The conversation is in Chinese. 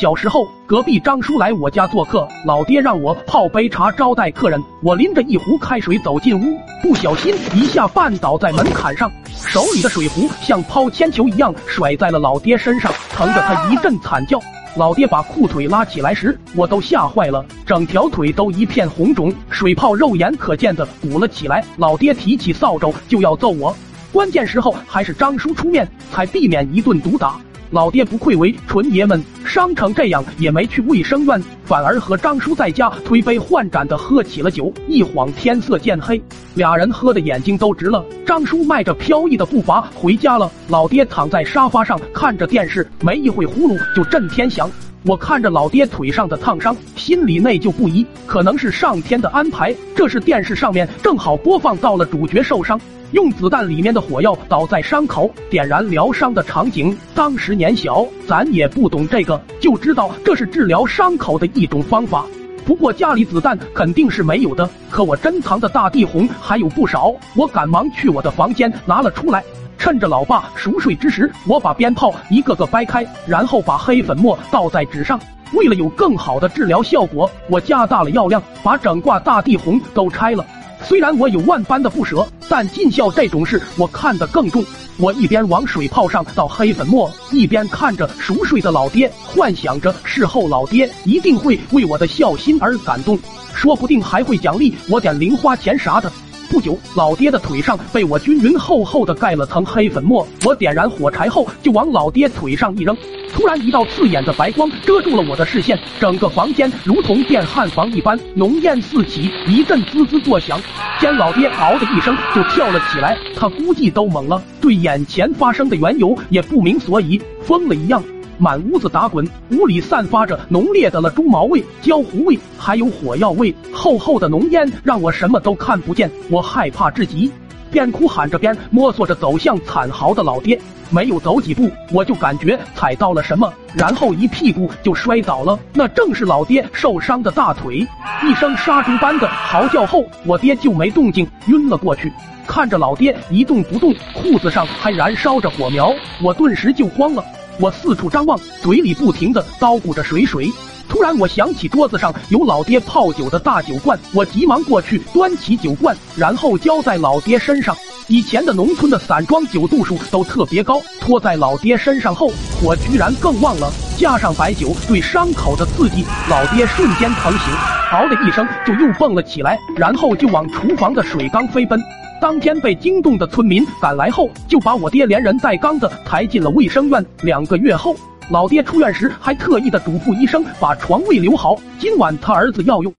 小时候，隔壁张叔来我家做客，老爹让我泡杯茶招待客人。我拎着一壶开水走进屋，不小心一下绊倒在门槛上，手里的水壶像抛铅球一样甩在了老爹身上，疼得他一阵惨叫。老爹把裤腿拉起来时，我都吓坏了，整条腿都一片红肿，水泡肉眼可见的鼓了起来。老爹提起扫帚就要揍我，关键时候还是张叔出面，才避免一顿毒打。老爹不愧为纯爷们，伤成这样也没去卫生院，反而和张叔在家推杯换盏的喝起了酒。一晃天色渐黑，俩人喝的眼睛都直了。张叔迈着飘逸的步伐回家了，老爹躺在沙发上看着电视，没一会呼噜就震天响。我看着老爹腿上的烫伤，心里内疚不已，可能是上天的安排。这是电视上面正好播放到了主角受伤。用子弹里面的火药倒在伤口，点燃疗伤的场景。当时年小，咱也不懂这个，就知道这是治疗伤口的一种方法。不过家里子弹肯定是没有的，可我珍藏的大地红还有不少。我赶忙去我的房间拿了出来，趁着老爸熟睡之时，我把鞭炮一个个掰开，然后把黑粉末倒在纸上。为了有更好的治疗效果，我加大了药量，把整挂大地红都拆了。虽然我有万般的不舍，但尽孝这种事我看得更重。我一边往水泡上倒黑粉末，一边看着熟睡的老爹，幻想着事后老爹一定会为我的孝心而感动，说不定还会奖励我点零花钱啥的。不久，老爹的腿上被我均匀厚厚的盖了层黑粉末。我点燃火柴后，就往老爹腿上一扔。突然，一道刺眼的白光遮住了我的视线，整个房间如同电焊房一般，浓烟四起，一阵滋滋作响。见老爹嗷的一声就跳了起来，他估计都懵了，对眼前发生的缘由也不明所以，疯了一样。满屋子打滚，屋里散发着浓烈的了猪毛味、焦糊味，还有火药味。厚厚的浓烟让我什么都看不见，我害怕至极，边哭喊着边摸索着走向惨嚎的老爹。没有走几步，我就感觉踩到了什么，然后一屁股就摔倒了。那正是老爹受伤的大腿。一声杀猪般的嚎叫后，我爹就没动静，晕了过去。看着老爹一动不动，裤子上还燃烧着火苗，我顿时就慌了。我四处张望，嘴里不停的叨咕着水水。突然，我想起桌子上有老爹泡酒的大酒罐，我急忙过去端起酒罐，然后浇在老爹身上。以前的农村的散装酒度数都特别高，拖在老爹身上后，火居然更旺了。加上白酒对伤口的刺激，老爹瞬间疼醒，嗷的一声就又蹦了起来，然后就往厨房的水缸飞奔。当天被惊动的村民赶来后，就把我爹连人带缸子抬进了卫生院。两个月后，老爹出院时还特意的嘱咐医生把床位留好，今晚他儿子要用。